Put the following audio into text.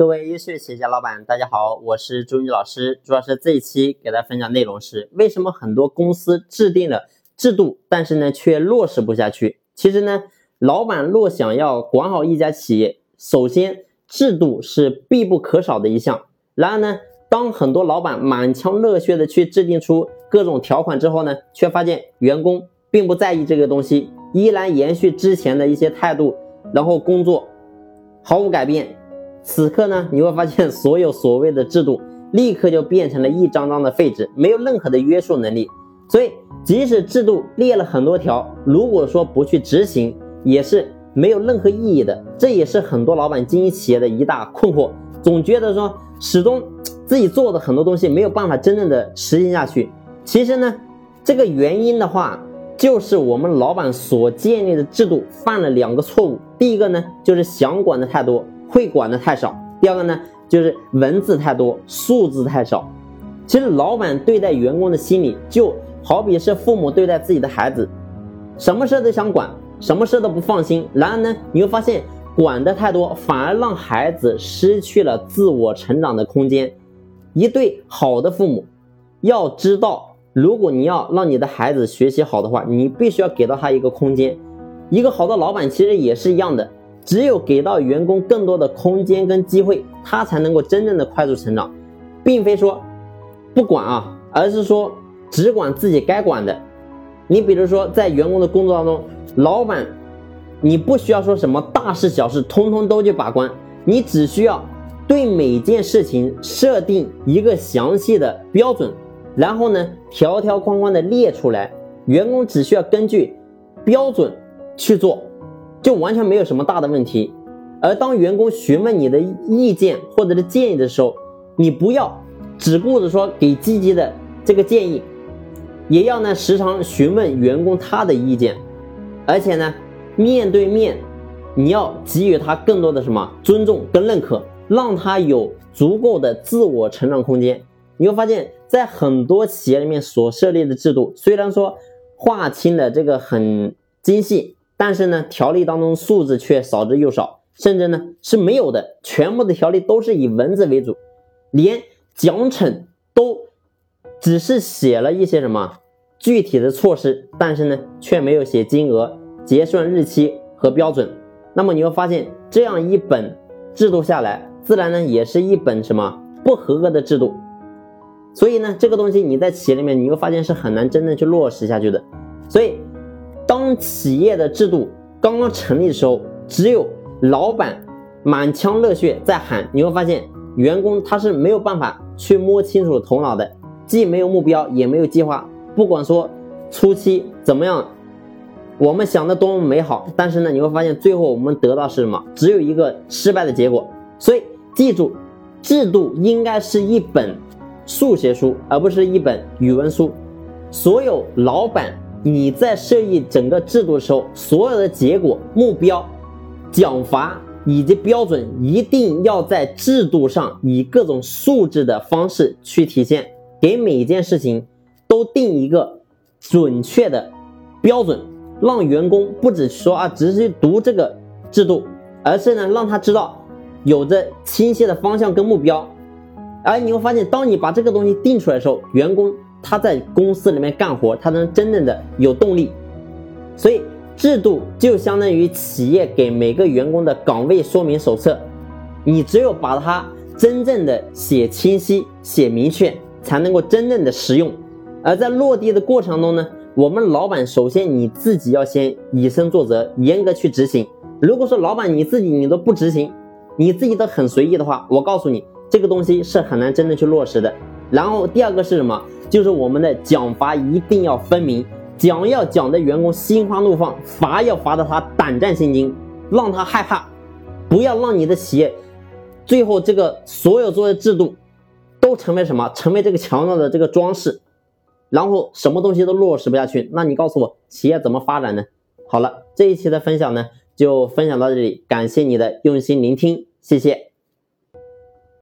各位优秀企业家老板，大家好，我是朱宇老师。朱老师这一期给大家分享内容是：为什么很多公司制定了制度，但是呢却落实不下去？其实呢，老板若想要管好一家企业，首先制度是必不可少的一项。然而呢，当很多老板满腔热血的去制定出各种条款之后呢，却发现员工并不在意这个东西，依然延续之前的一些态度，然后工作毫无改变。此刻呢，你会发现所有所谓的制度立刻就变成了一张张的废纸，没有任何的约束能力。所以，即使制度列了很多条，如果说不去执行，也是没有任何意义的。这也是很多老板经营企业的一大困惑，总觉得说始终自己做的很多东西没有办法真正的实行下去。其实呢，这个原因的话，就是我们老板所建立的制度犯了两个错误。第一个呢，就是想管的太多。会管的太少，第二个呢，就是文字太多，数字太少。其实老板对待员工的心理，就好比是父母对待自己的孩子，什么事都想管，什么事都不放心。然而呢，你会发现管的太多，反而让孩子失去了自我成长的空间。一对好的父母，要知道，如果你要让你的孩子学习好的话，你必须要给到他一个空间。一个好的老板其实也是一样的。只有给到员工更多的空间跟机会，他才能够真正的快速成长，并非说不管啊，而是说只管自己该管的。你比如说，在员工的工作当中，老板你不需要说什么大事小事通通都去把关，你只需要对每件事情设定一个详细的标准，然后呢条条框框的列出来，员工只需要根据标准去做。就完全没有什么大的问题，而当员工询问你的意见或者是建议的时候，你不要只顾着说给积极的这个建议，也要呢时常询问员工他的意见，而且呢面对面你要给予他更多的什么尊重跟认可，让他有足够的自我成长空间。你会发现在很多企业里面所设立的制度，虽然说划清的这个很精细。但是呢，条例当中数字却少之又少，甚至呢是没有的。全部的条例都是以文字为主，连奖惩都只是写了一些什么具体的措施，但是呢却没有写金额、结算日期和标准。那么你会发现，这样一本制度下来，自然呢也是一本什么不合格的制度。所以呢，这个东西你在企业里面，你会发现是很难真正去落实下去的。所以。当企业的制度刚刚成立的时候，只有老板满腔热血在喊，你会发现员工他是没有办法去摸清楚头脑的，既没有目标，也没有计划。不管说初期怎么样，我们想的多么美好，但是呢，你会发现最后我们得到是什么？只有一个失败的结果。所以记住，制度应该是一本数学书，而不是一本语文书。所有老板。你在设立整个制度的时候，所有的结果、目标、奖罚以及标准，一定要在制度上以各种数字的方式去体现，给每一件事情都定一个准确的标准，让员工不只说啊，只是去读这个制度，而是呢，让他知道有着清晰的方向跟目标。而你会发现，当你把这个东西定出来的时候，员工。他在公司里面干活，他能真正的有动力。所以制度就相当于企业给每个员工的岗位说明手册，你只有把它真正的写清晰、写明确，才能够真正的实用。而在落地的过程中呢，我们老板首先你自己要先以身作则，严格去执行。如果说老板你自己你都不执行，你自己都很随意的话，我告诉你，这个东西是很难真正去落实的。然后第二个是什么？就是我们的奖罚一定要分明，奖要奖的员工心花怒放，罚要罚的他胆战心惊，让他害怕，不要让你的企业最后这个所有做的制度都成为什么？成为这个墙上的这个装饰，然后什么东西都落实不下去。那你告诉我，企业怎么发展呢？好了，这一期的分享呢就分享到这里，感谢你的用心聆听，谢谢。